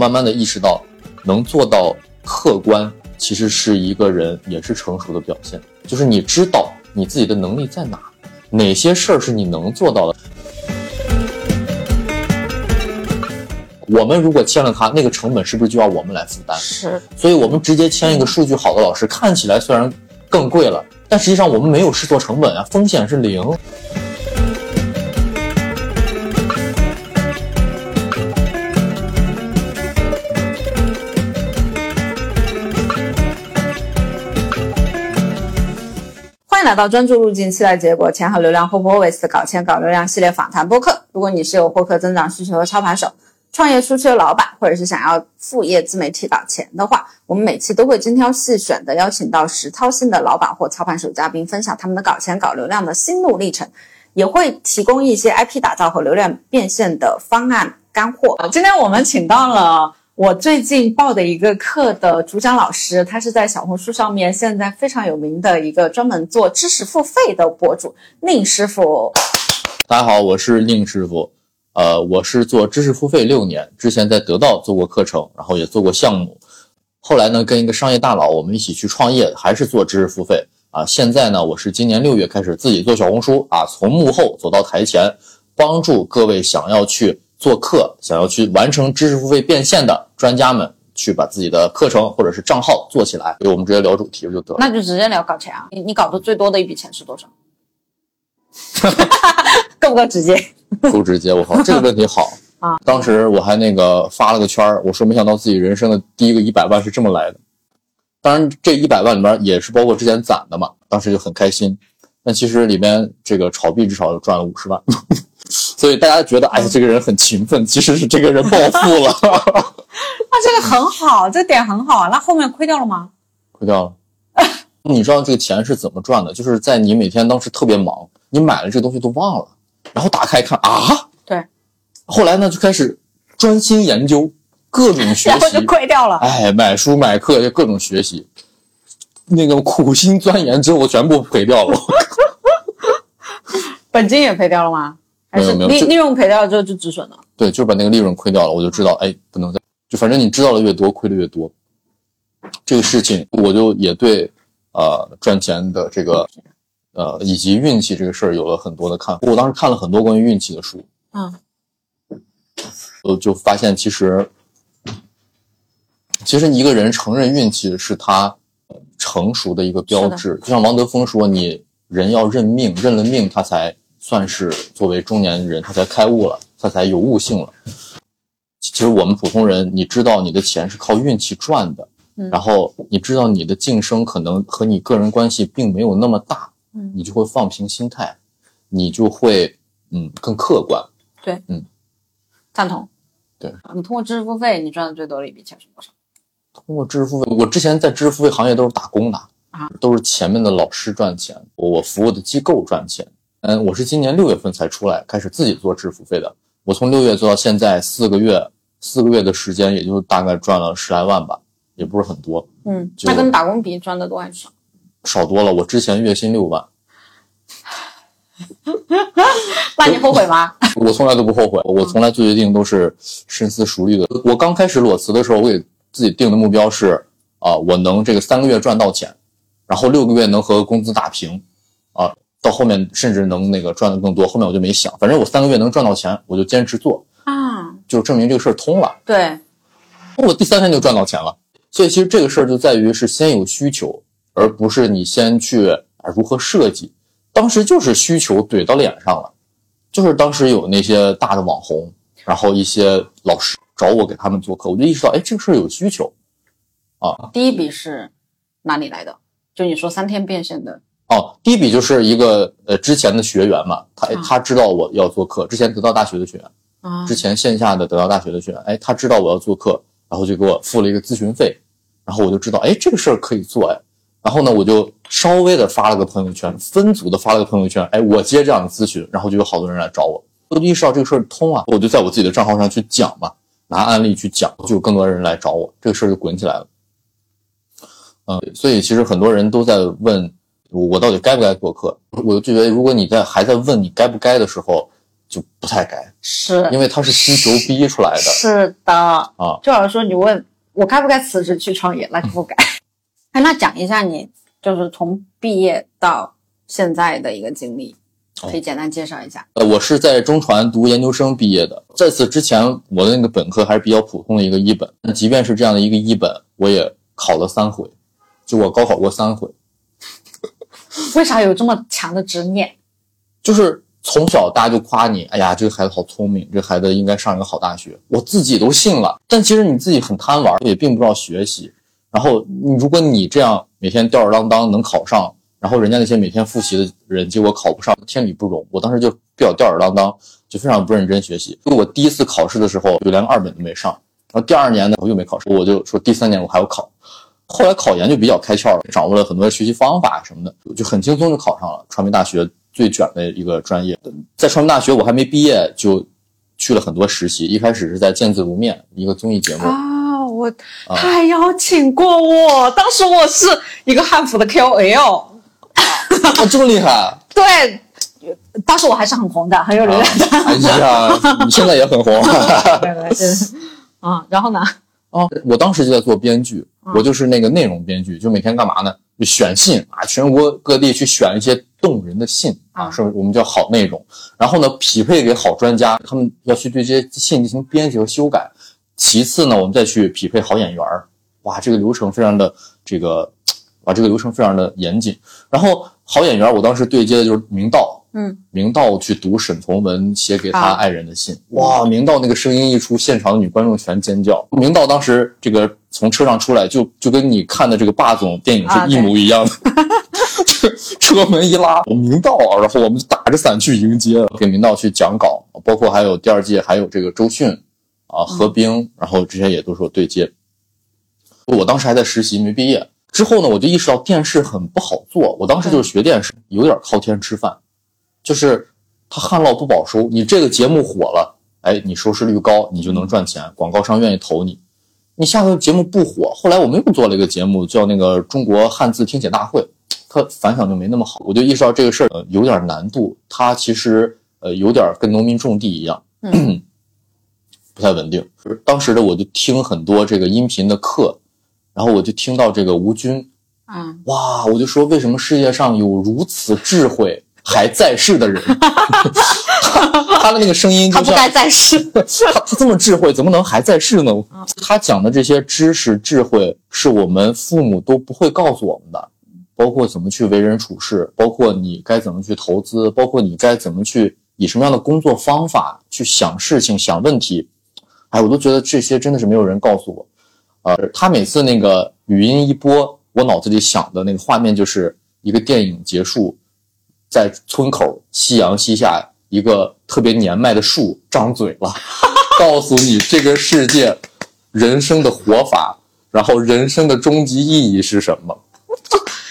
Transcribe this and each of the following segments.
慢慢的意识到，能做到客观，其实是一个人也是成熟的表现。就是你知道你自己的能力在哪，哪些事儿是你能做到的。我们如果签了他，那个成本是不是就要我们来负担？是，所以我们直接签一个数据好的老师，看起来虽然更贵了，但实际上我们没有试错成本啊，风险是零。迎来到专注路径，期待结果，钱和流量 Hope Always 搞钱搞流量系列访谈播客。如果你是有获客增长需求的操盘手，创业初期的老板，或者是想要副业自媒体搞钱的话，我们每期都会精挑细选的邀请到实操性的老板或操盘手嘉宾，分享他们的搞钱搞流量的心路历程，也会提供一些 IP 打造和流量变现的方案干货。今天我们请到了。我最近报的一个课的主讲老师，他是在小红书上面现在非常有名的一个专门做知识付费的博主，宁师傅。大家好，我是宁师傅。呃，我是做知识付费六年，之前在得到做过课程，然后也做过项目。后来呢，跟一个商业大佬我们一起去创业，还是做知识付费啊。现在呢，我是今年六月开始自己做小红书啊，从幕后走到台前，帮助各位想要去。做课想要去完成知识付费变现的专家们，去把自己的课程或者是账号做起来。所以我们直接聊主题就得了。那就直接聊搞钱啊！你你搞的最多的一笔钱是多少？够不够直接？够直接！我靠，这个问题好 啊！当时我还那个发了个圈儿，我说没想到自己人生的第一个一百万是这么来的。当然，这一百万里面也是包括之前攒的嘛，当时就很开心。但其实里面这个炒币至少赚了五十万。所以大家觉得，哎，这个人很勤奋，其实是这个人暴富了。那这个很好，这点很好啊。那后面亏掉了吗？亏掉了。你知道这个钱是怎么赚的？就是在你每天当时特别忙，你买了这个东西都忘了，然后打开一看啊，对。后来呢，就开始专心研究各种学习，然后就亏掉了。哎，买书买课就各种学习，那个苦心钻研之后全部赔掉了。本金也赔掉了吗？还是利利润赔掉了之后就止损了？对，就是把那个利润亏掉了，我就知道，哎，不能再就反正你知道的越多，亏的越多。这个事情我就也对，呃，赚钱的这个，呃，以及运气这个事儿有了很多的看法。我当时看了很多关于运气的书，嗯，我就发现其实，其实一个人承认运气是他成熟的一个标志。就像王德峰说，你人要认命，认了命他才。算是作为中年人，他才开悟了，他才有悟性了。其实我们普通人，你知道你的钱是靠运气赚的，然后你知道你的晋升可能和你个人关系并没有那么大，嗯，你就会放平心态，你就会嗯更客观。对，嗯，赞同。对，你通过知识付费，你赚的最多的一笔钱是多少？通过知识付费，我之前在知识付费行业都是打工的啊，都是前面的老师赚钱，我服务的机构赚钱。嗯，我是今年六月份才出来开始自己做知识付费的。我从六月做到现在四个月，四个月的时间，也就大概赚了十来万吧，也不是很多。嗯，那跟打工比赚的多还是少？少多了。我之前月薪六万。那你后悔吗？我从来都不后悔，我从来做决定都是深思熟虑的。我刚开始裸辞的时候，我给自己定的目标是啊，我能这个三个月赚到钱，然后六个月能和工资打平，啊。到后面甚至能那个赚的更多，后面我就没想，反正我三个月能赚到钱，我就坚持做啊，就证明这个事儿通了。对，我第三天就赚到钱了。所以其实这个事儿就在于是先有需求，而不是你先去啊如何设计。当时就是需求怼到脸上了，就是当时有那些大的网红，然后一些老师找我给他们做课，我就意识到，哎，这个事儿有需求啊。第一笔是哪里来的？就你说三天变现的。哦，第一笔就是一个呃之前的学员嘛，他他知道我要做课，之前得到大学的学员，啊，之前线下的得到大学的学员，哎，他知道我要做课，然后就给我付了一个咨询费，然后我就知道，哎，这个事儿可以做，哎，然后呢，我就稍微的发了个朋友圈，分组的发了个朋友圈，哎，我接这样的咨询，然后就有好多人来找我，我就意识到这个事儿通啊，我就在我自己的账号上去讲嘛，拿案例去讲，就有更多人来找我，这个事儿就滚起来了，嗯，所以其实很多人都在问。我我到底该不该做客？我就觉得，如果你在还在问你该不该的时候，就不太该，是因为它是需求逼出来的。是的啊，就好像说你问我该不该辞职去创业，那就不该。哎，那讲一下你就是从毕业到现在的一个经历，可以简单介绍一下。呃，我是在中传读研究生毕业的，在此之前我的那个本科还是比较普通的一个一本。那即便是这样的一个一本，我也考了三回，就我高考过三回。为啥有这么强的执念？就是从小大家就夸你，哎呀，这个孩子好聪明，这孩子应该上一个好大学，我自己都信了。但其实你自己很贪玩，也并不知道学习。然后你如果你这样每天吊儿郎当能考上，然后人家那些每天复习的人结果考不上，天理不容。我当时就比较吊儿郎当，就非常不认真学习。就我第一次考试的时候，就连个二本都没上。然后第二年呢，我又没考上，我就说第三年我还要考。后来考研就比较开窍了，掌握了很多学习方法什么的，就很轻松就考上了传媒大学最卷的一个专业。在传媒大学我还没毕业就去了很多实习，一开始是在见字如面一个综艺节目啊。我他还邀请过我，当时我是一个汉服的 KOL，啊，这么厉害？对，当时我还是很红的，很有流量的。哎呀，你现在也很红。对对对，啊，然后呢？哦，我当时就在做编剧，我就是那个内容编剧，就每天干嘛呢？就选信啊，全国各地去选一些动人的信啊，是我们叫好内容，然后呢匹配给好专家，他们要去对这些信进行编辑和修改。其次呢，我们再去匹配好演员儿，哇，这个流程非常的这个，哇，这个流程非常的严谨。然后好演员，我当时对接的就是明道，嗯，明道去读沈从文写给他爱人的信，哇，明道那个声音一出，现场的女观众全尖叫。明道当时这个从车上出来，就就跟你看的这个霸总电影是一模一样的，车门一拉，我明道啊，然后我们就打着伞去迎接，给明道去讲稿，包括还有第二届还有这个周迅。啊，何冰，然后这些也都是我对接。我当时还在实习，没毕业。之后呢，我就意识到电视很不好做。我当时就是学电视，有点靠天吃饭，就是他旱涝不保收。你这个节目火了，哎，你收视率高，你就能赚钱，广告商愿意投你。你下个节目不火，后来我们又做了一个节目，叫那个中国汉字听写大会，它反响就没那么好。我就意识到这个事儿呃有点难度，它其实呃有点跟农民种地一样。不太稳定，当时的我就听很多这个音频的课，然后我就听到这个吴军，嗯，哇，我就说为什么世界上有如此智慧还在世的人？他的那个声音就他不该在世，他他这么智慧，怎么能还在世呢？他讲的这些知识智慧是我们父母都不会告诉我们的，包括怎么去为人处事，包括你该怎么去投资，包括你该怎么去以什么样的工作方法去想事情、想问题。哎，我都觉得这些真的是没有人告诉我，呃，他每次那个语音一播，我脑子里想的那个画面就是一个电影结束，在村口夕阳西下，一个特别年迈的树张嘴了，告诉你这个世界人生的活法，然后人生的终极意义是什么？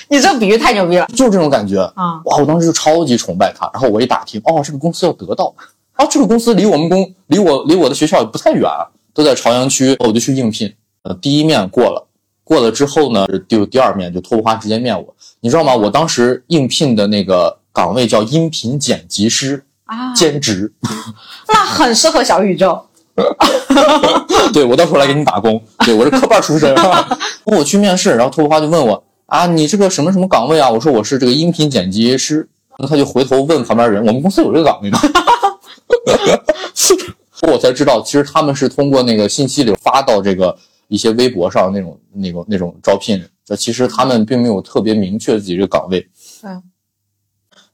你这比喻太牛逼了，就是这种感觉啊！哇，我当时就超级崇拜他，然后我一打听，哦，这个公司要得到。啊，这个公司离我们公离我离我的学校也不太远，都在朝阳区，我就去应聘。呃，第一面过了，过了之后呢，就第二面就托花直接面我。你知道吗？我当时应聘的那个岗位叫音频剪辑师啊，兼职，那很适合小宇宙。对我到时候来给你打工。对我是科班出身。我去面试，然后托花就问我啊，你这个什么什么岗位啊？我说我是这个音频剪辑师。那他就回头问旁边人，我们公司有这个岗位吗？我才知道，其实他们是通过那个信息流发到这个一些微博上那种、那种、那种招聘。这其实他们并没有特别明确自己这个岗位。嗯，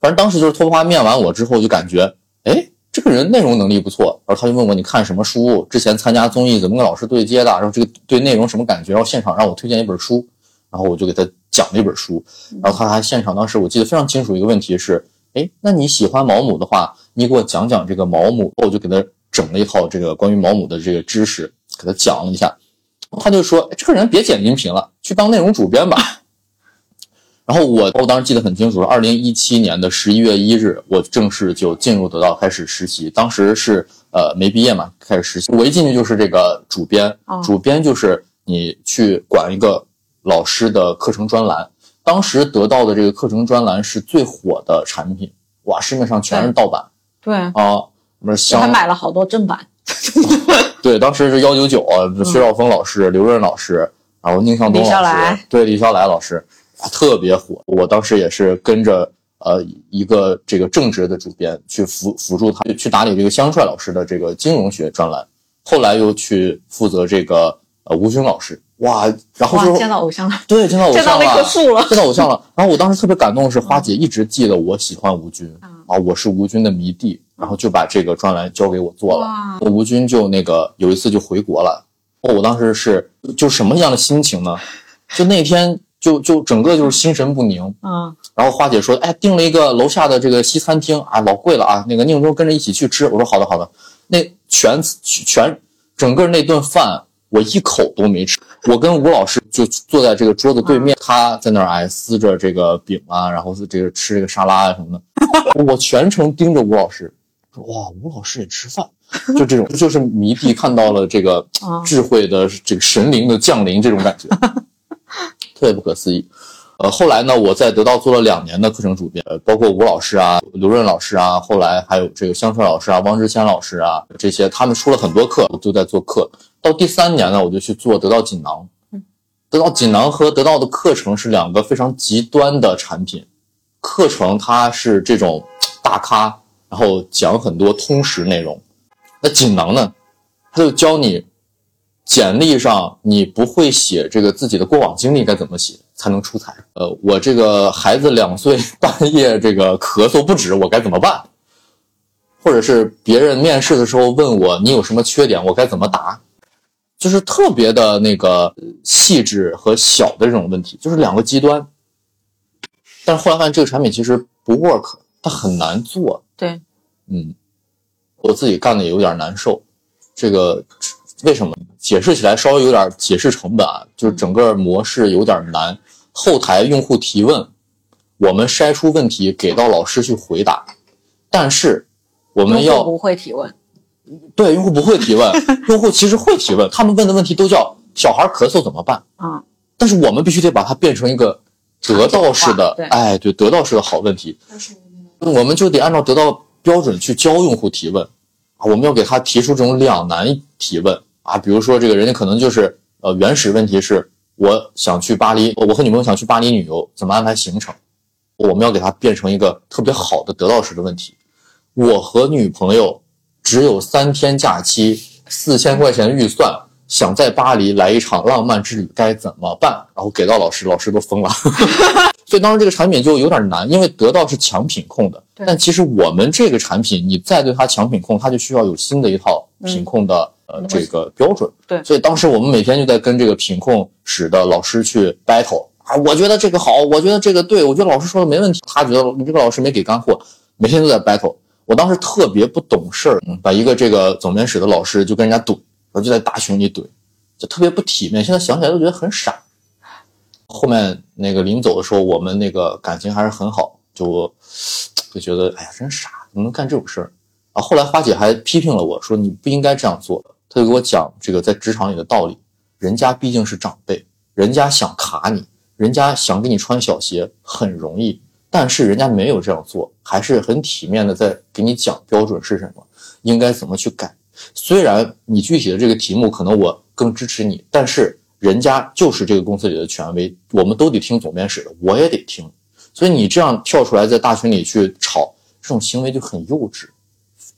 反正当时就是托花面完我之后，就感觉，哎，这个人内容能力不错。然后他就问我，你看什么书？之前参加综艺怎么跟老师对接的？然后这个对内容什么感觉？然后现场让我推荐一本书，然后我就给他讲了一本书。然后他还现场当时我记得非常清楚，一个问题是。哎，那你喜欢毛姆的话，你给我讲讲这个毛姆，我就给他整了一套这个关于毛姆的这个知识，给他讲了一下。他就说：“这个人别剪音频了，去当内容主编吧。”然后我我当时记得很清楚，是二零一七年的十一月一日，我正式就进入得到开始实习。当时是呃没毕业嘛，开始实习。我一进去就是这个主编，主编就是你去管一个老师的课程专栏。当时得到的这个课程专栏是最火的产品，哇，市面上全是盗版。对啊，我们香还买了好多正版。对，当时是幺九九啊，薛兆丰老师、刘润老师，然后宁向东老师，对，李笑来老师，啊特别火。我当时也是跟着呃一个这个正职的主编去辅辅助他去打理这个香帅老师的这个金融学专栏，后来又去负责这个呃吴军老师，哇，然后哇，就见到偶像了，对见到偶像了见到那棵树了。见到偶像了。然后我当时特别感动的是，花姐一直记得我喜欢吴军嗯啊，我是吴军的迷弟，然后就把这个专栏交给我做了。哇，吴军就那个有一次就回国了，哦，我当时是就什么样的心情呢？就那天就就整个就是心神不宁。啊，然后花姐说，哎，订了一个楼下的这个西餐厅啊，老贵了啊，那个宁中跟着一起去吃。我说好的好的。那全全整个那顿饭我一口都没吃，我跟吴老师就坐在这个桌子对面，他在那儿哎撕着这个饼啊，然后是这个吃这个沙拉啊什么的，我全程盯着吴老师，说哇，吴老师也吃饭，就这种 就是迷弟看到了这个啊智慧的这个神灵的降临这种感觉，特别不可思议。呃，后来呢，我在得到做了两年的课程主编，呃包括吴老师啊、刘润老师啊，后来还有这个香川老师啊、汪之谦老师啊，这些他们出了很多课，我都在做课。到第三年呢，我就去做得到锦囊。得到锦囊和得到的课程是两个非常极端的产品。课程它是这种大咖，然后讲很多通识内容。那锦囊呢，它就教你简历上你不会写这个自己的过往经历该怎么写才能出彩。呃，我这个孩子两岁半夜这个咳嗽不止，我该怎么办？或者是别人面试的时候问我你有什么缺点，我该怎么答？就是特别的那个细致和小的这种问题，就是两个极端。但是后来发现这个产品其实不 work，它很难做。对，嗯，我自己干的也有点难受。这个为什么？解释起来稍微有点解释成本啊，就是整个模式有点难。后台用户提问，我们筛出问题给到老师去回答，但是我们要用户不会提问，对用户不会提问，用户其实会提问，他们问的问题都叫小孩咳嗽怎么办？啊，但是我们必须得把它变成一个得到式的对，哎，对，得到式的好问题。我们就得按照得到标准去教用户提问啊，我们要给他提出这种两难提问啊，比如说这个人家可能就是呃原始问题是我想去巴黎，我和女朋友想去巴黎旅游，怎么安排行程？我们要给他变成一个特别好的得到式的问题。我和女朋友只有三天假期，四千块钱预算，想在巴黎来一场浪漫之旅，该怎么办？然后给到老师，老师都疯了。所以当时这个产品就有点难，因为得到是强品控的，但其实我们这个产品，你再对它强品控，它就需要有新的一套品控的、呃嗯这个标准。对所以当时我们每天就在跟这个品控室的老师去 battle 啊，我觉得这个好，我觉得这个对，我觉得老师说的没问题，他觉得你这个老师没给干货，每天都在 battle。我当时特别不懂事儿，嗯把一个这个总编室的老师就跟人家怼，然后就在大群里怼，就特别不体面。现在想起来都觉得很傻。后面那个临走的时候，我们那个感情还是很好，就就觉得哎呀真傻，怎么能干这种事儿啊？后来花姐还批评了我说你不应该这样做，她就给我讲这个在职场里的道理，人家毕竟是长辈，人家想卡你，人家想给你穿小鞋很容易，但是人家没有这样做，还是很体面的在给你讲标准是什么，应该怎么去改。虽然你具体的这个题目可能我更支持你，但是人家就是这个公司里的权威，我们都得听总编室的，我也得听。所以你这样跳出来在大群里去吵，这种行为就很幼稚。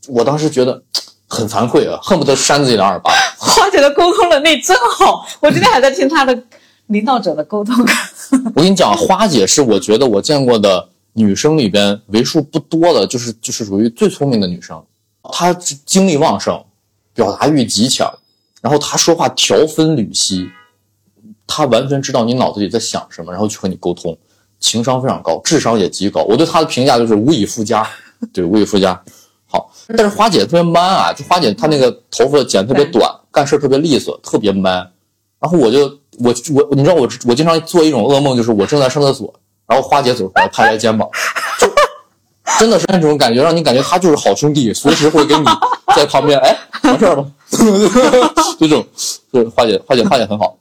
我当时觉得很惭愧啊，恨不得扇自己两耳巴。花姐的沟通能力真好，我今天还在听她的领导者的沟通。我跟你讲，花姐是我觉得我见过的女生里边为数不多的，就是就是属于最聪明的女生。她精力旺盛，表达欲极强，然后她说话条分缕析，她完全知道你脑子里在想什么，然后去和你沟通，情商非常高，智商也极高。我对她的评价就是无以复加，对，无以复加。好，但是花姐特别 man 啊，就花姐她那个头发剪特别短，干事特别利索，特别 man。然后我就我我你知道我我经常做一种噩梦，就是我正在上厕所，然后花姐走出来拍拍肩膀，就真的是那种感觉，让你感觉他就是好兄弟，随时会给你在旁边，哎，完事儿了，就这种，就是花姐花姐花姐很好。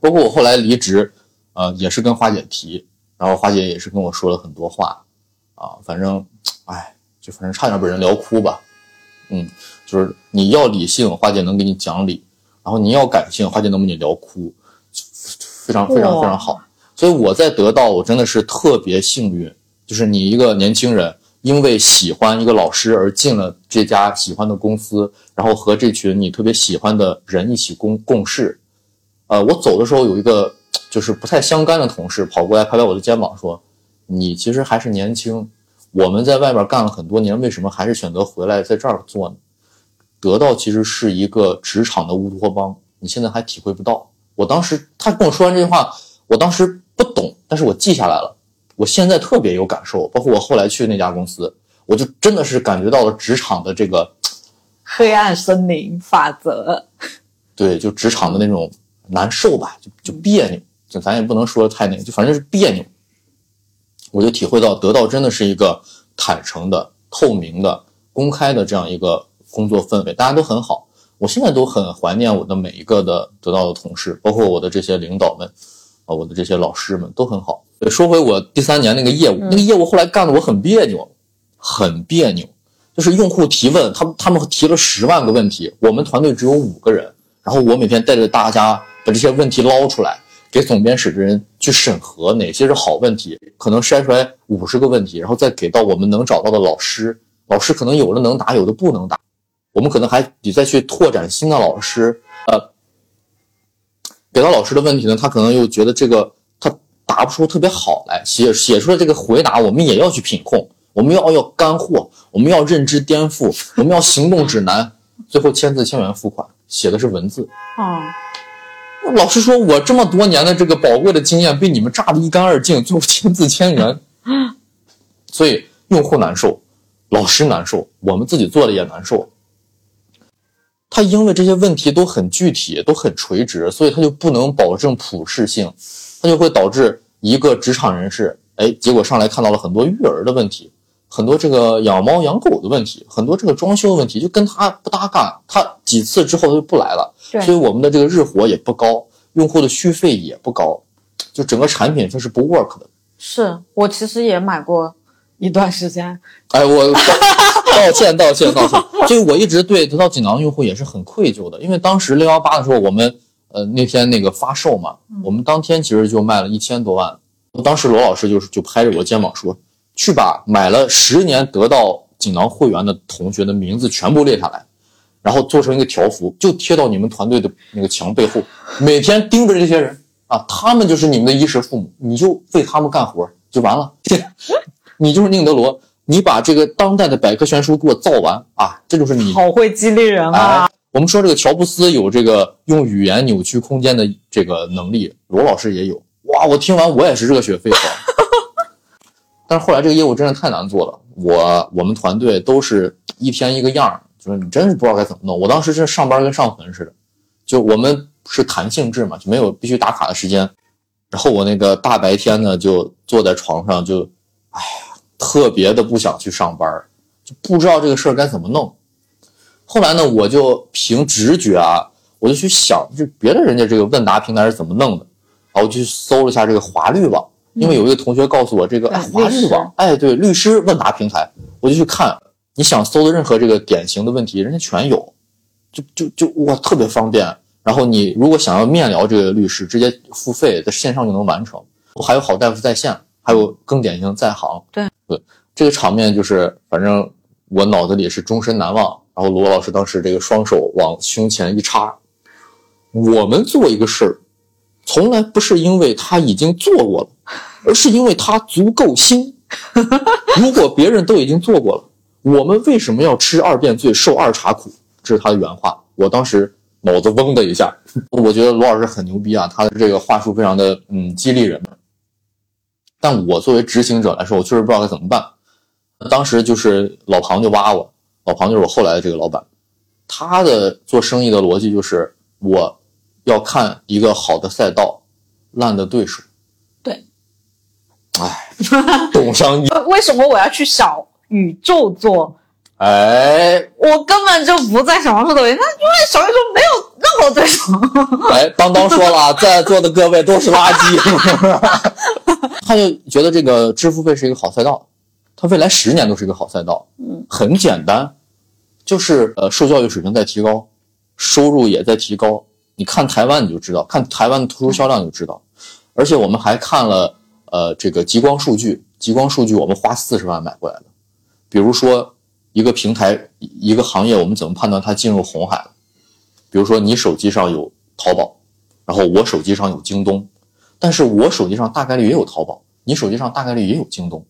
包括我后来离职，呃，也是跟花姐提，然后花姐也是跟我说了很多话，啊，反正，哎，就反正差点被人聊哭吧。嗯，就是你要理性，花姐能给你讲理；然后你要感性，花姐能给你聊哭，非常非常非常好。所以我在得到，我真的是特别幸运，就是你一个年轻人，因为喜欢一个老师而进了这家喜欢的公司，然后和这群你特别喜欢的人一起共共事。呃，我走的时候有一个就是不太相干的同事跑过来拍拍我的肩膀说：“你其实还是年轻。”我们在外边干了很多年，为什么还是选择回来在这儿做呢？得到其实是一个职场的乌托邦，你现在还体会不到。我当时他跟我说完这句话，我当时不懂，但是我记下来了。我现在特别有感受，包括我后来去那家公司，我就真的是感觉到了职场的这个黑暗森林法则。对，就职场的那种难受吧，就就别扭，就咱也不能说太那个，就反正是别扭。我就体会到，得到真的是一个坦诚的、透明的、公开的这样一个工作氛围，大家都很好。我现在都很怀念我的每一个的得到的同事，包括我的这些领导们，啊，我的这些老师们都很好。说回我第三年那个业务，那个业务后来干的我很别扭，很别扭。就是用户提问，他们他们提了十万个问题，我们团队只有五个人，然后我每天带着大家把这些问题捞出来。给总编室的人去审核哪些是好问题，可能筛出来五十个问题，然后再给到我们能找到的老师，老师可能有的能答，有的不能答，我们可能还得再去拓展新的老师。呃，给到老师的问题呢，他可能又觉得这个他答不出特别好来，写写出来这个回答，我们也要去品控，我们要要干货，我们要认知颠覆，我们要行动指南，最后签字千元付款，写的是文字。哦。老实说，我这么多年的这个宝贵的经验被你们榨得一干二净，最后签字签人，所以用户难受，老师难受，我们自己做的也难受。他因为这些问题都很具体，都很垂直，所以他就不能保证普适性，他就会导致一个职场人士，哎，结果上来看到了很多育儿的问题，很多这个养猫养狗的问题，很多这个装修的问题，就跟他不搭嘎，他几次之后他就不来了。所以我们的这个日活也不高，用户的续费也不高，就整个产品它是不 work 的。是我其实也买过一段时间。哎，我道 歉道歉道歉。所以我一直对得到锦囊用户也是很愧疚的，因为当时六幺八的时候，我们呃那天那个发售嘛，我们当天其实就卖了一千多万。当时罗老师就是就拍着我肩膀说：“去把买了十年得到锦囊会员的同学的名字全部列下来。”然后做成一个条幅，就贴到你们团队的那个墙背后，每天盯着这些人啊，他们就是你们的衣食父母，你就为他们干活就完了。你就是宁德罗，你把这个当代的百科全书给我造完啊，这就是你。好会激励人啊！我们说这个乔布斯有这个用语言扭曲空间的这个能力，罗老师也有。哇，我听完我也是热血沸腾。但是后来这个业务真的太难做了，我我们团队都是一天一个样儿。说你真是不知道该怎么弄。我当时是上班跟上坟似的，就我们是弹性制嘛，就没有必须打卡的时间。然后我那个大白天呢，就坐在床上，就哎呀，特别的不想去上班，就不知道这个事儿该怎么弄。后来呢，我就凭直觉啊，我就去想，就别的人家这个问答平台是怎么弄的。然后我就搜了一下这个华律网，因为有一个同学告诉我这个哎华律网，哎对，律师问答平台，我就去看。你想搜的任何这个典型的问题，人家全有，就就就哇，特别方便。然后你如果想要面聊这个律师，直接付费在线上就能完成。还有好大夫在线，还有更典型在行。对对，这个场面就是反正我脑子里是终身难忘。然后罗老师当时这个双手往胸前一插，我们做一个事儿，从来不是因为他已经做过了，而是因为他足够新。如果别人都已经做过了。我们为什么要吃二遍罪受二茬苦？这是他的原话。我当时脑子嗡的一下，我觉得罗老师很牛逼啊，他的这个话术非常的嗯激励人。但我作为执行者来说，我确实不知道该怎么办。当时就是老庞就挖我，老庞就是我后来的这个老板，他的做生意的逻辑就是我要看一个好的赛道，烂的对手。对，哎，懂商业。为什么我要去小？宇宙做，哎，我根本就不在小红书抖音，那因为小红书没有任何对手。哎，当当说了，在座的各位都是垃圾。他就觉得这个支付费是一个好赛道，他未来十年都是一个好赛道。嗯，很简单，就是呃，受教育水平在提高，收入也在提高。你看台湾你就知道，看台湾的图书销量就知道。而且我们还看了呃这个极光数据，极光数据我们花四十万买过来的。比如说一个平台一个行业，我们怎么判断它进入红海了？比如说你手机上有淘宝，然后我手机上有京东，但是我手机上大概率也有淘宝，你手机上大概率也有京东。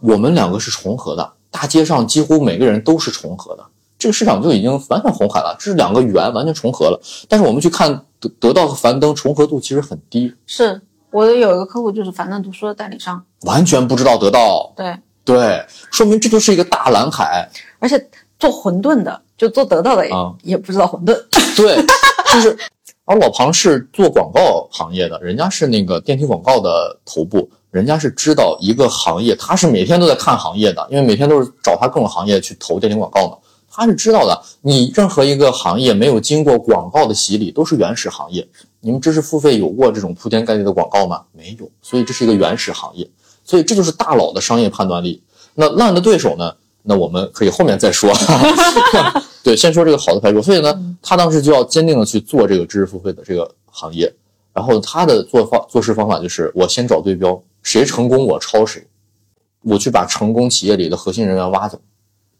我们两个是重合的，大街上几乎每个人都是重合的，这个市场就已经完全红海了，这是两个圆完全重合了。但是我们去看得得到和樊登重合度其实很低，是我有一个客户就是樊登读书的代理商，完全不知道得到，对，对，说明这就是一个大蓝海，而且做馄饨的就做得到的也、啊也不知道馄饨，对，就是。而老庞是做广告行业的，人家是那个电梯广告的头部，人家是知道一个行业，他是每天都在看行业的，因为每天都是找他各种行业去投电梯广告嘛，他是知道的。你任何一个行业没有经过广告的洗礼，都是原始行业。你们知识付费有过这种铺天盖地的广告吗？没有，所以这是一个原始行业。所以这就是大佬的商业判断力。那烂的对手呢？那我们可以后面再说。对，先说这个好的牌手。所以呢，他当时就要坚定的去做这个知识付费的这个行业。然后他的做法做事方法就是，我先找对标，谁成功我抄谁，我去把成功企业里的核心人员挖走。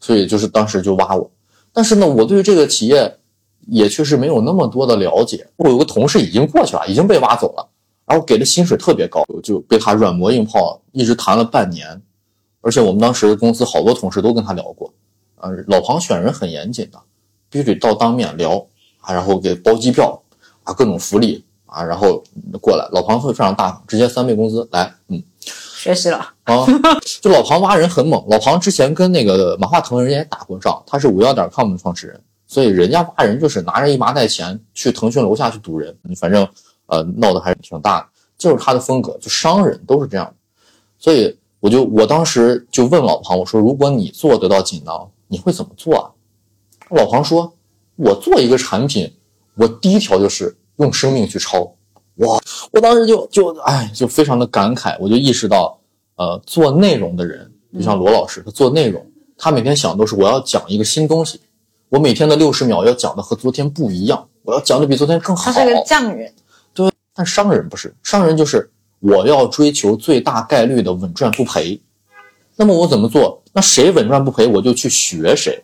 所以就是当时就挖我。但是呢，我对这个企业也确实没有那么多的了解。我有个同事已经过去了，已经被挖走了，然后给的薪水特别高，就被他软磨硬泡，一直谈了半年。而且我们当时公司好多同事都跟他聊过，呃，老庞选人很严谨的，必须得到当面聊啊，然后给包机票啊，各种福利啊，然后过来。老庞会非常大方，直接三倍工资来，嗯学习了，啊，就老庞挖人很猛。老庞之前跟那个马化腾人家也打过仗，他是五幺点 com 的创始人，所以人家挖人就是拿着一麻袋钱去腾讯楼下去堵人，反正呃闹得还是挺大的，就是他的风格，就商人都是这样的，所以。我就我当时就问老庞，我说如果你做得到锦囊，你会怎么做啊？老庞说，我做一个产品，我第一条就是用生命去抄。哇！我当时就就哎，就非常的感慨，我就意识到，呃，做内容的人，就像罗老师，他做内容，他每天想都是我要讲一个新东西，我每天的六十秒要讲的和昨天不一样，我要讲的比昨天更好。他是个匠人，对，但商人不是，商人就是。我要追求最大概率的稳赚不赔，那么我怎么做？那谁稳赚不赔，我就去学谁，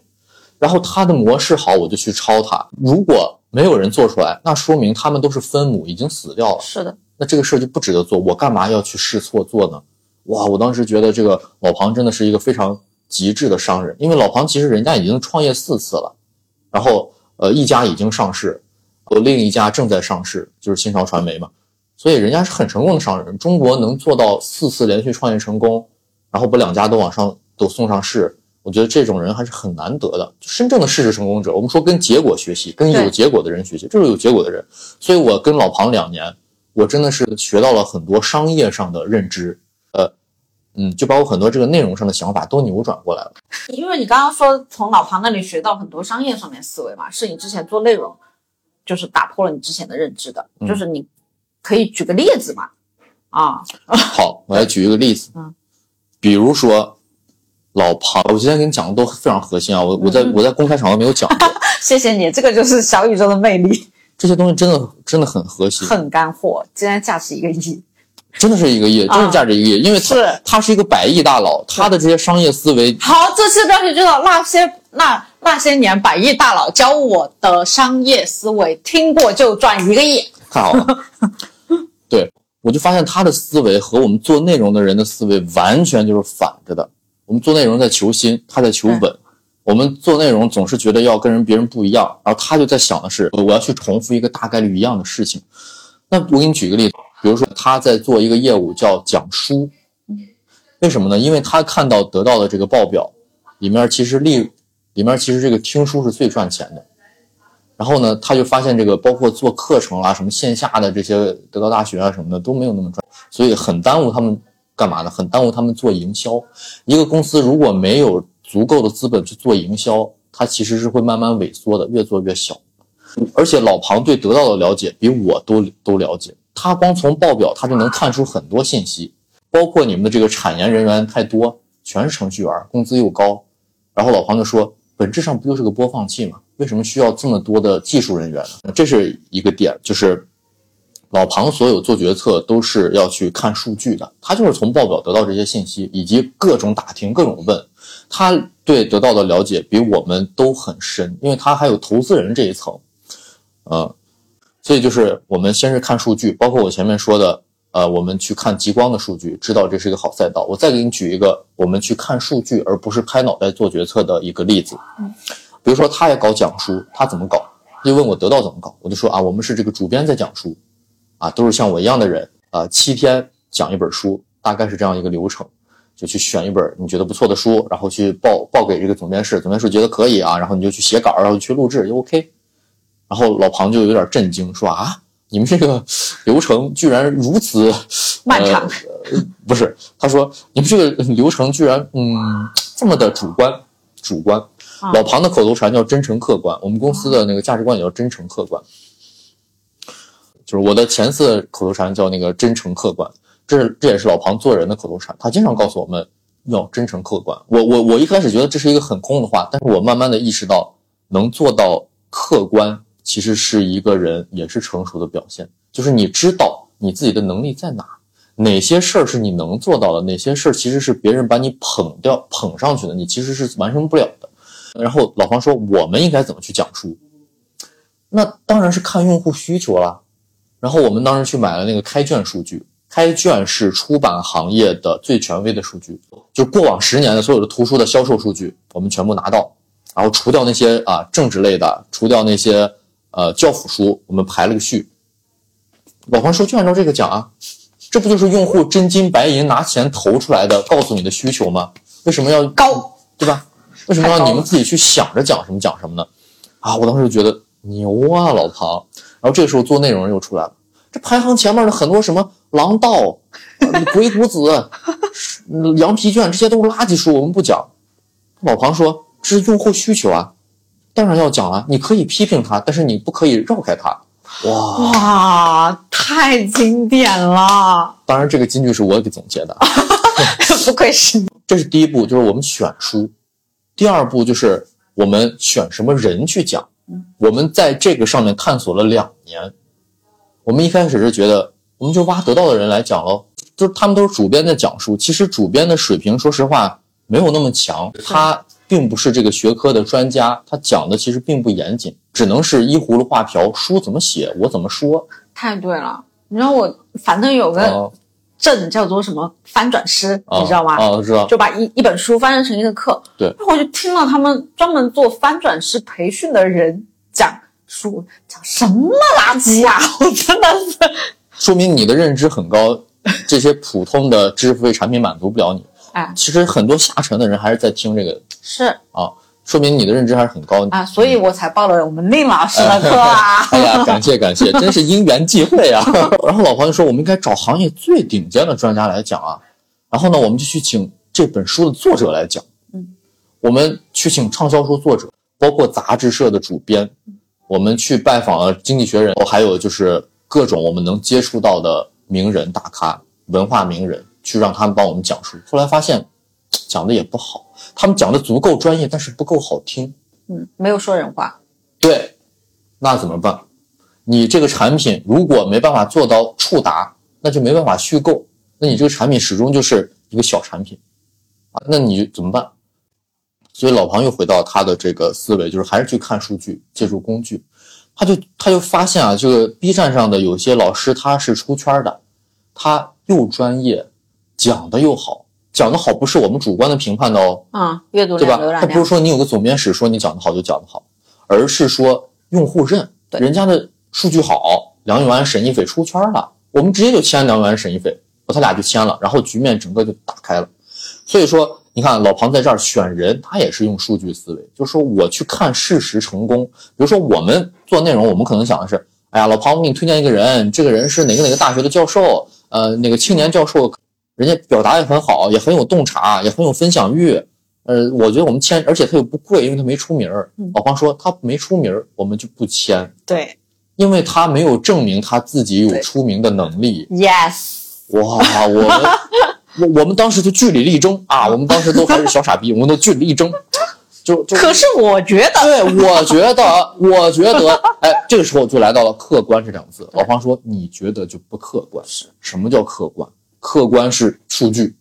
然后他的模式好，我就去抄他。如果没有人做出来，那说明他们都是分母，已经死掉了。是的，那这个事儿就不值得做。我干嘛要去试错做呢？哇，我当时觉得这个老庞真的是一个非常极致的商人，因为老庞其实人家已经创业四次了，然后呃一家已经上市，有另一家正在上市，就是新潮传媒嘛。所以人家是很成功的商人。中国能做到四次连续创业成功，然后把两家都往上都送上市，我觉得这种人还是很难得的。真正的事实成功者，我们说跟结果学习，跟有结果的人学习，这是有结果的人。所以我跟老庞两年，我真的是学到了很多商业上的认知，呃，嗯，就把我很多这个内容上的想法都扭转过来了。因为你刚刚说从老庞那里学到很多商业上面思维嘛，是你之前做内容，就是打破了你之前的认知的，嗯就是你。可以举个例子嘛？啊，好，我来举一个例子。嗯，比如说老庞，我今天跟你讲的都非常核心啊。我我在我在公开场合没有讲过。谢谢你，这个就是小宇宙的魅力。这些东西真的真的很核心，很干货。今天价值一个亿，真的是一个亿，真是价值一个亿，因为他是他是一个百亿大佬，他的这些商业思维。好，这期标题就叫那些那那些年百亿大佬教我的商业思维，听过就赚一个亿。太好了，对我就发现他的思维和我们做内容的人的思维完全就是反着的。我们做内容在求新，他在求稳。我们做内容总是觉得要跟人别人不一样，然后他就在想的是我要去重复一个大概率一样的事情。那我给你举个例子，比如说他在做一个业务叫讲书，为什么呢？因为他看到得到的这个报表里面其实利里面其实这个听书是最赚钱的。然后呢，他就发现这个包括做课程啊，什么线下的这些得到大学啊什么的都没有那么赚，所以很耽误他们干嘛呢？很耽误他们做营销。一个公司如果没有足够的资本去做营销，它其实是会慢慢萎缩的，越做越小。而且老庞对得到的了解比我都都了解，他光从报表他就能看出很多信息，包括你们的这个产研人员太多，全是程序员，工资又高。然后老庞就说，本质上不就是个播放器吗？为什么需要这么多的技术人员呢？这是一个点，就是老庞所有做决策都是要去看数据的，他就是从报表得到这些信息，以及各种打听、各种问，他对得到的了解比我们都很深，因为他还有投资人这一层，呃，所以就是我们先是看数据，包括我前面说的，呃，我们去看极光的数据，知道这是一个好赛道。我再给你举一个，我们去看数据而不是拍脑袋做决策的一个例子。比如说，他也搞讲书，他怎么搞？就问我得到怎么搞，我就说啊，我们是这个主编在讲书，啊，都是像我一样的人，啊，七天讲一本书，大概是这样一个流程，就去选一本你觉得不错的书，然后去报报给这个总编室，总编室觉得可以啊，然后你就去写稿，然后去录制就 OK。然后老庞就有点震惊，说啊，你们这个流程居然如此漫长，呃，不是，他说你们这个流程居然嗯这么的主观，主观。啊老庞的口头禅叫真诚客观，我们公司的那个价值观也叫真诚客观。就是我的前四口头禅叫那个真诚客观，这是这也是老庞做人的口头禅，他经常告诉我们要真诚客观。我我我一开始觉得这是一个很空的话，但是我慢慢的意识到，能做到客观，其实是一个人也是成熟的表现，就是你知道你自己的能力在哪，哪些事儿是你能做到的，哪些事儿其实是别人把你捧掉捧上去的，你其实是完成不了的。然后老黄说，我们应该怎么去讲述？那当然是看用户需求啦。然后我们当时去买了那个开卷数据，开卷是出版行业的最权威的数据，就过往十年的所有的图书的销售数据，我们全部拿到，然后除掉那些啊政治类的，除掉那些呃教辅书，我们排了个序。老黄说就按照这个讲啊，这不就是用户真金白银拿钱投出来的，告诉你的需求吗？为什么要高，对吧？为什么太高了让你们自己去想着讲什么讲什么呢？啊，我当时就觉得牛啊，老庞。然后这个时候做内容又出来了，这排行前面的很多什么狼道、呃鬼谷子、嗯羊皮卷，这些都是垃圾书，我们不讲。老庞说这是用户需求啊，当然要讲啊。你可以批评他，但是你不可以绕开他。哇，哇，太经典了，当然这个金句是我给总结的啊。不愧是你。这是第一步，就是我们选书。第二步就是我们选什么人去讲。我们在这个上面探索了两年。我们一开始是觉得，我们就挖得到的人来讲喽，就是他们都是主编在讲述。其实主编的水平，说实话没有那么强，他并不是这个学科的专家，他讲的其实并不严谨，只能是依葫芦画瓢，书怎么写我怎么说。太对了，你知道我反正有个哦证叫做什么翻转师，哦你知道吗？哦，知道。就把一一本书翻译成一个课。对然后我就听了他们专门做翻转师培训的人讲书，讲什么垃圾啊！我真的是，说明你的认知很高，这些普通的知识付费产品满足不了你。哎，其实很多下沉的人还是在听这个是啊，说明你的认知还是很高。啊，所以我才报了我们令老师的课啊。哎呀，感谢感谢，真是因缘际会啊！然后老黄就说，我们应该找行业最顶尖的专家来讲啊。然后呢，我们就去请这本书的作者来讲。嗯，我们去请畅销书作者，包括杂志社的主编，我们去拜访了《经济学人》，还有就是各种我们能接触到的名人大咖、文化名人，去让他们帮我们讲述。后来发现讲的也不好，他们讲的足够专业，但是不够好听。嗯，没有说人话。对，那怎么办？你这个产品如果没办法做到触达，那就没办法续购，那你这个产品始终就是一个小产品啊，那你怎么办？所以老庞又回到他的这个思维，就是还是去看数据，借助工具。他就他就发现啊，这个 B 站上的有些老师他是出圈的，他又专业，讲的又好，讲的好不是我们主观的评判的哦，啊，阅读对吧量、浏？览他不是，说你有个总编室说你讲的好就讲的好，而是说用户认，对人家的数据好，梁永安、沈一斐出圈了，我们直接就签梁永安、沈一斐，他俩就签了，然后局面整个就打开了。所以说，你看老庞在这儿选人，他也是用数据思维，就是说我去看事实成功。比如说我们做内容，我们可能想的是，哎呀，老庞，我给你推荐一个人，这个人是哪个哪个大学的教授，呃，哪个青年教授，人家表达也很好，也很有洞察，也很有分享欲。呃，我觉得我们签，而且他又不贵，因为他没出名儿嗯。老黄说他没出名儿，我们就不签，对因为他没有证明他自己有出名的能力。yes，哇，我们我我们当时就据理力争啊，我们当时都还是小傻逼，我们都据理力争，就就可是我觉得，对，我觉得，我觉得，哎，这个时候就来到了客观这两个字。老黄说：“你觉得就不客观？是什么叫客观？客观是数据。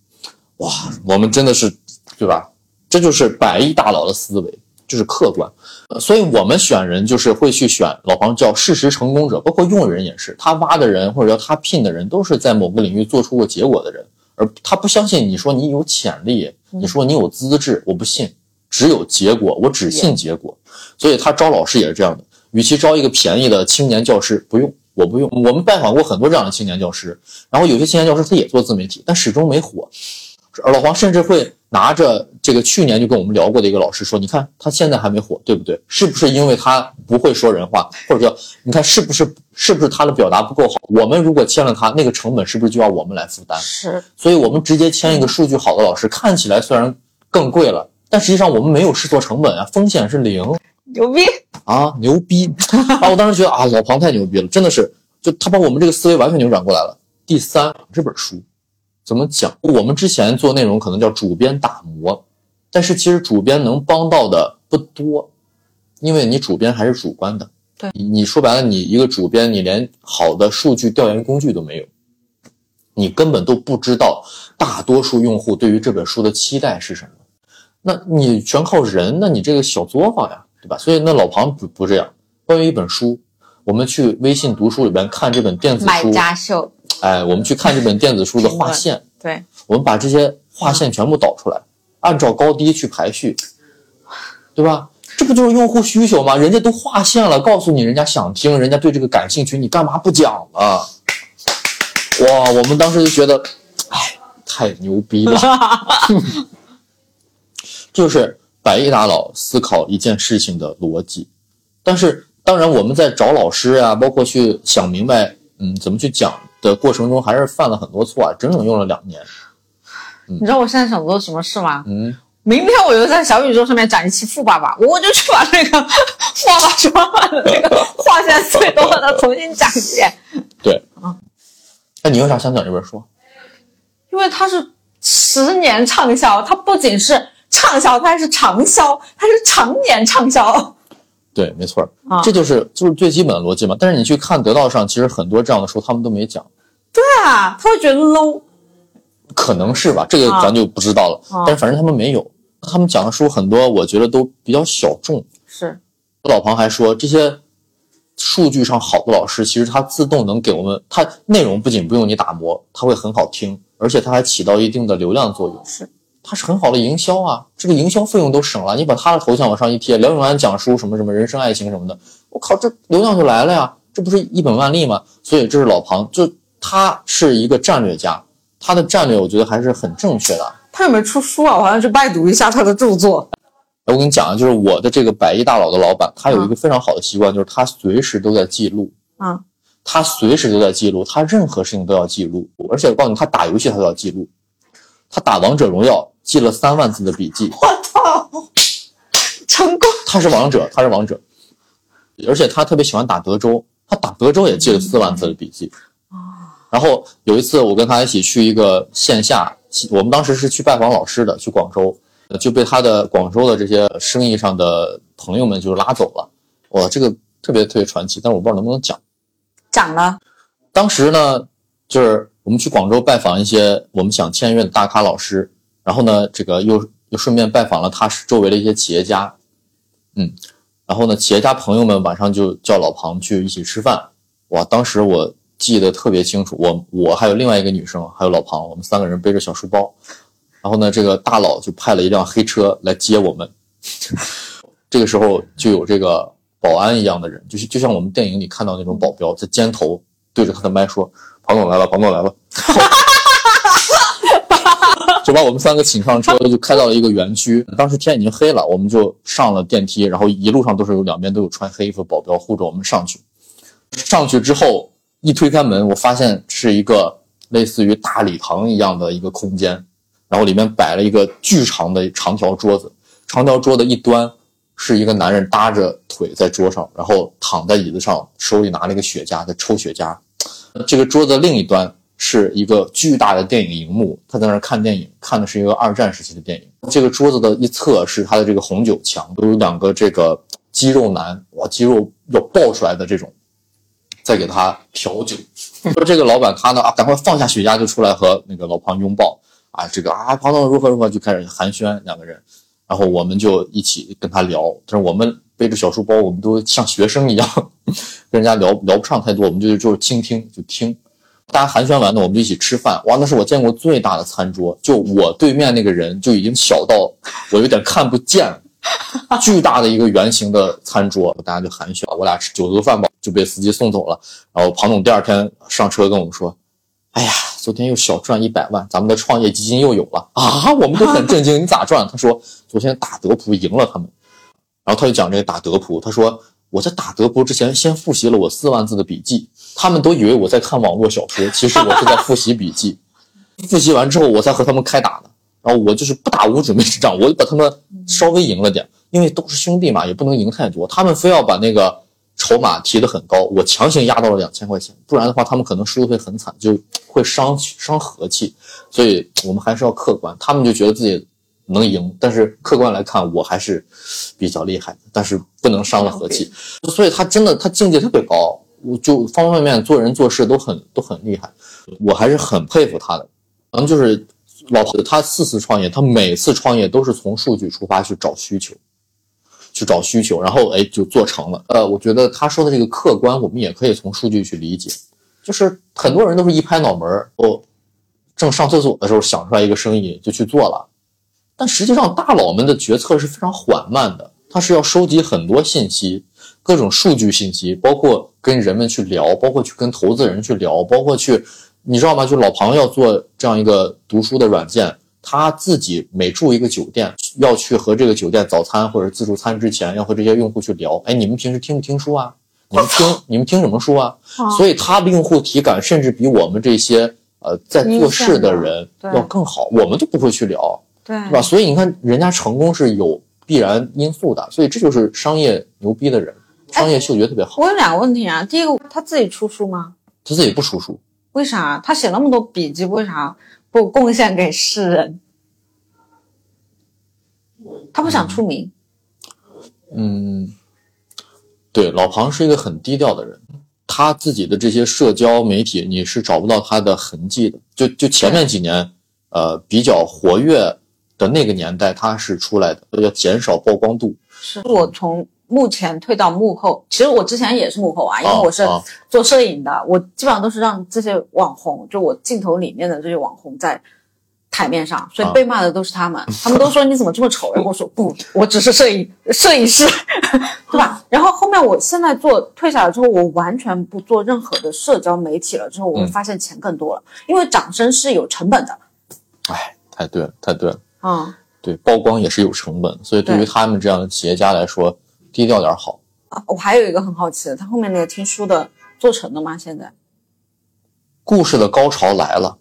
哇，我们真的是，对吧？这就是百亿大佬的思维，就是客观。呃所以我们选人就是会去选老黄叫事实成功者，包括用人也是，他挖的人或者叫他聘的人都是在某个领域做出过结果的人，而他不相信你说你有潜力，你说你有资质，我不信。”只有结果，我只信结果，所以他招老师也是这样的。与其招一个便宜的青年教师，不用，我不用。我们拜访过很多这样的青年教师，然后有些青年教师他也做自媒体，但始终没火。而老黄甚至会拿着这个去年就跟我们聊过的一个老师说：“你看他现在还没火，对不对？是不是因为他不会说人话，或者叫你看是不是是不是他的表达不够好？我们如果签了他，那个成本是不是就要我们来负担？是，所以我们直接签一个数据好的老师，看起来虽然更贵了。”但实际上我们没有试错成本啊，风险是零牛逼！啊，牛逼！啊，我当时觉得啊，老庞太牛逼了，真的是，就他把我们这个思维完全扭转过来了。第三，这本书怎么讲？我们之前做内容可能叫主编打磨，但是其实主编能帮到的不多，因为你主编还是主观的。对你，你说白了，你一个主编，你连好的数据调研工具都没有，你根本都不知道大多数用户对于这本书的期待是什么。那你全靠人，那你这个小作坊呀，对吧？所以那老庞不不这样。关于一本书，我们去微信读书里边看这本电子买书，家秀，哎，我们去看这本电子书的划线，对，我们把这些划线全部导出来，按照高低去排序，对吧？这不就是用户需求吗？人家都划线了，告诉你人家想听，人家对这个感兴趣，你干嘛不讲呢？哇，我们当时就觉得，哎，太牛逼了。就是百亿大佬思考一件事情的逻辑，但是当然我们在找老师啊、包括去想明白，嗯，怎么去讲的过程中，还是犯了很多错啊，整整用了两年。你知道我现在想做什么事吗？嗯，明天我就在小宇宙上面讲一期富爸爸，我就去把那个富爸爸熊妈妈的那个话线思维都把它重新讲一遍，对。啊那你为啥想讲这本书？因为它是十年畅销，它不仅是畅销，它还是长销，它是常年畅销。对，没错儿，啊这就是就是最基本的逻辑嘛。但是你去看得到上，其实很多这样的书他们都没讲，对啊，他会觉得 low。可能是吧，这个啊咱就不知道了。啊但是反正他们没有，他们讲的书很多，我觉得都比较小众。是，老庞还说，这些数据上好的老师，其实他自动能给我们，他内容不仅不用你打磨，他会很好听，而且他还起到一定的流量作用。是，它是很好的营销啊，这个营销费用都省了。你把他的头像往上一贴，梁永安讲书什么什么人生爱情什么的，我靠，这流量就来了呀，这不是一本万利吗？所以这是老庞，就他是一个战略家，他的战略我觉得还是很正确的。他有没有出书啊？我好像去拜读一下他的著作。我跟你讲啊，就是我的这个百亿大佬的老板，他有一个非常好的习惯，就是他随时都在记录。嗯，他随时都在记录，他任何事情都要记录，而且我告诉你，他打游戏他都要记录。他打王者荣耀记了三万字的笔记，我操，成功！他是王者，他是王者，而且他特别喜欢打德州，他打德州也记了四万字的笔记。然后有一次我跟他一起去一个线下，我们当时是去拜访老师的，去广州，呃就被他的广州的这些生意上的朋友们就拉走了。哇，这个特别特别传奇，但是我不知道能不能讲。讲了，当时呢，就是我们去广州拜访一些我们想签约的大咖老师，然后呢，这个又又顺便拜访了他周围的一些企业家，嗯，然后呢，企业家朋友们晚上就叫老庞去一起吃饭，哇，当时我记得特别清楚，我我还有另外一个女生，还有老庞，我们三个人背着小书包，然后呢，这个大佬就派了一辆黑车来接我们，这个时候就有这个保安一样的人，就是就像我们电影里看到那种保镖在肩头对着他的麦说：“庞总来了，庞总来了。”就把我们三个请上车，就开到了一个园区。当时天已经黑了，我们就上了电梯，然后一路上都是有两边都有穿黑衣服的保镖护着我们上去。上去之后，一推开门，我发现是一个类似于大礼堂一样的一个空间，然后里面摆了一个巨长的长条桌子，长条桌的一端是一个男人搭着腿在桌上，然后躺在椅子上，手里拿了一个雪茄在抽雪茄。这个桌子另一端是一个巨大的电影荧幕，他在那儿看电影，看的是一个二战时期的电影。这个桌子的一侧是他的这个红酒墙，都有两个这个肌肉男，哇，肌肉要爆出来的这种，在给他调酒。说这个老板他呢啊，赶快放下雪茄就出来和那个老庞拥抱啊，这个啊庞总如何如何就开始寒暄两个人，然后我们就一起跟他聊，但是我们背着小书包，我们都像学生一样，跟人家聊聊不上太多，我们就就是倾听就听。大家寒暄完呢，我们就一起吃饭。哇，那是我见过最大的餐桌，就我对面那个人就已经小到我有点看不见，巨大的一个圆形的餐桌，大家就寒暄。我俩吃酒足饭饱就被司机送走了。然后庞总第二天上车跟我们说：“哎呀，昨天又小赚一百万，咱们的创业基金又有了啊！”我们都很震惊，你咋赚？他说昨天打德扑赢了他们。然后他就讲这个打德扑，他说我在打德扑之前先复习了我四万字的笔记。他们都以为我在看网络小说，其实我是在复习笔记。复习完之后，我才和他们开打的。然后我就是不打无准备之仗，我就把他们稍微赢了点，因为都是兄弟嘛，也不能赢太多。他们非要把那个筹码提得很高，我强行压到了两千块钱，不然的话，他们可能输的会很惨，就会伤伤和气。所以我们还是要客观。他们就觉得自己能赢，但是客观来看，我还是比较厉害的，但是不能伤了和气。所以他真的，他境界特别高。我就方方面面做人做事都很都很厉害，我还是很佩服他的。可能就是老婆他四次创业，他每次创业都是从数据出发去找需求，去找需求，然后哎就做成了。呃，我觉得他说的这个客观，我们也可以从数据去理解。就是很多人都是一拍脑门儿，哦，正上厕所的时候想出来一个生意就去做了，但实际上大佬们的决策是非常缓慢的，他是要收集很多信息。各种数据信息，包括跟人们去聊，包括去跟投资人去聊，包括去，你知道吗？就老庞要做这样一个读书的软件，他自己每住一个酒店，要去和这个酒店早餐或者自助餐之前，要和这些用户去聊。哎，你们平时听不听书啊？你们听你们听什么书啊？所以他的用户体感甚至比我们这些呃在做事的人要更好。我们都不会去聊，对，对吧？所以你看，人家成功是有必然因素的，所以这就是商业牛逼的人。商业嗅觉特别好。我有两个问题啊，第一个他自己出书吗？他自己不出书，为啥？他写那么多笔记，为啥不贡献给世人？他不想出名。嗯，对，老庞是一个很低调的人，他自己的这些社交媒体你是找不到他的痕迹的。就就前面几年，呃，比较活跃的那个年代，它是出来的，要减少曝光度。是我从。幕前退到幕后，其实我之前也是幕后啊，因为我是做摄影的，我基本上都是让这些网红，就我镜头里面的这些网红在台面上，所以被骂的都是他们，他们都说你怎么这么丑，然后我说不，我只是摄影摄影师，对吧？然后后面我现在做退下来之后，我完全不做任何的社交媒体了，之后我发现钱更多了，因为掌声是有成本的。哎，太对了，太对了，嗯，对，曝光也是有成本，所以对于他们这样的企业家来说。低调点好啊！我还有一个很好奇的，他后面那个听书的做成了吗？现在故事的高潮来了，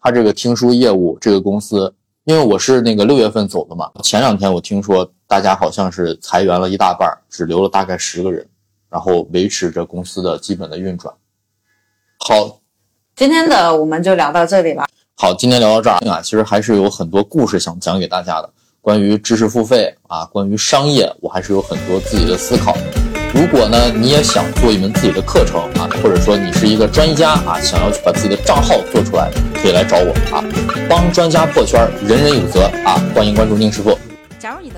他这个听书业务这个公司，因为我是那个六月份走的嘛，前两天我听说大家好像是裁员了一大半，只留了大概十个人，然后维持着公司的基本的运转。好，今天的我们就聊到这里了。好，今天聊到这儿啊，其实还是有很多故事想讲给大家的。关于知识付费啊，关于商业，我还是有很多自己的思考。如果呢，你也想做一门自己的课程啊，或者说你是一个专家啊，想要去把自己的账号做出来，可以来找我啊，帮专家破圈，人人有责啊！欢迎关注宁师傅。